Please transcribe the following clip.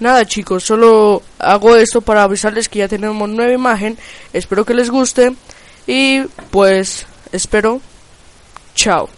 nada chicos, solo hago esto para avisarles que ya tenemos nueva imagen. Espero que les guste y pues espero. Chao.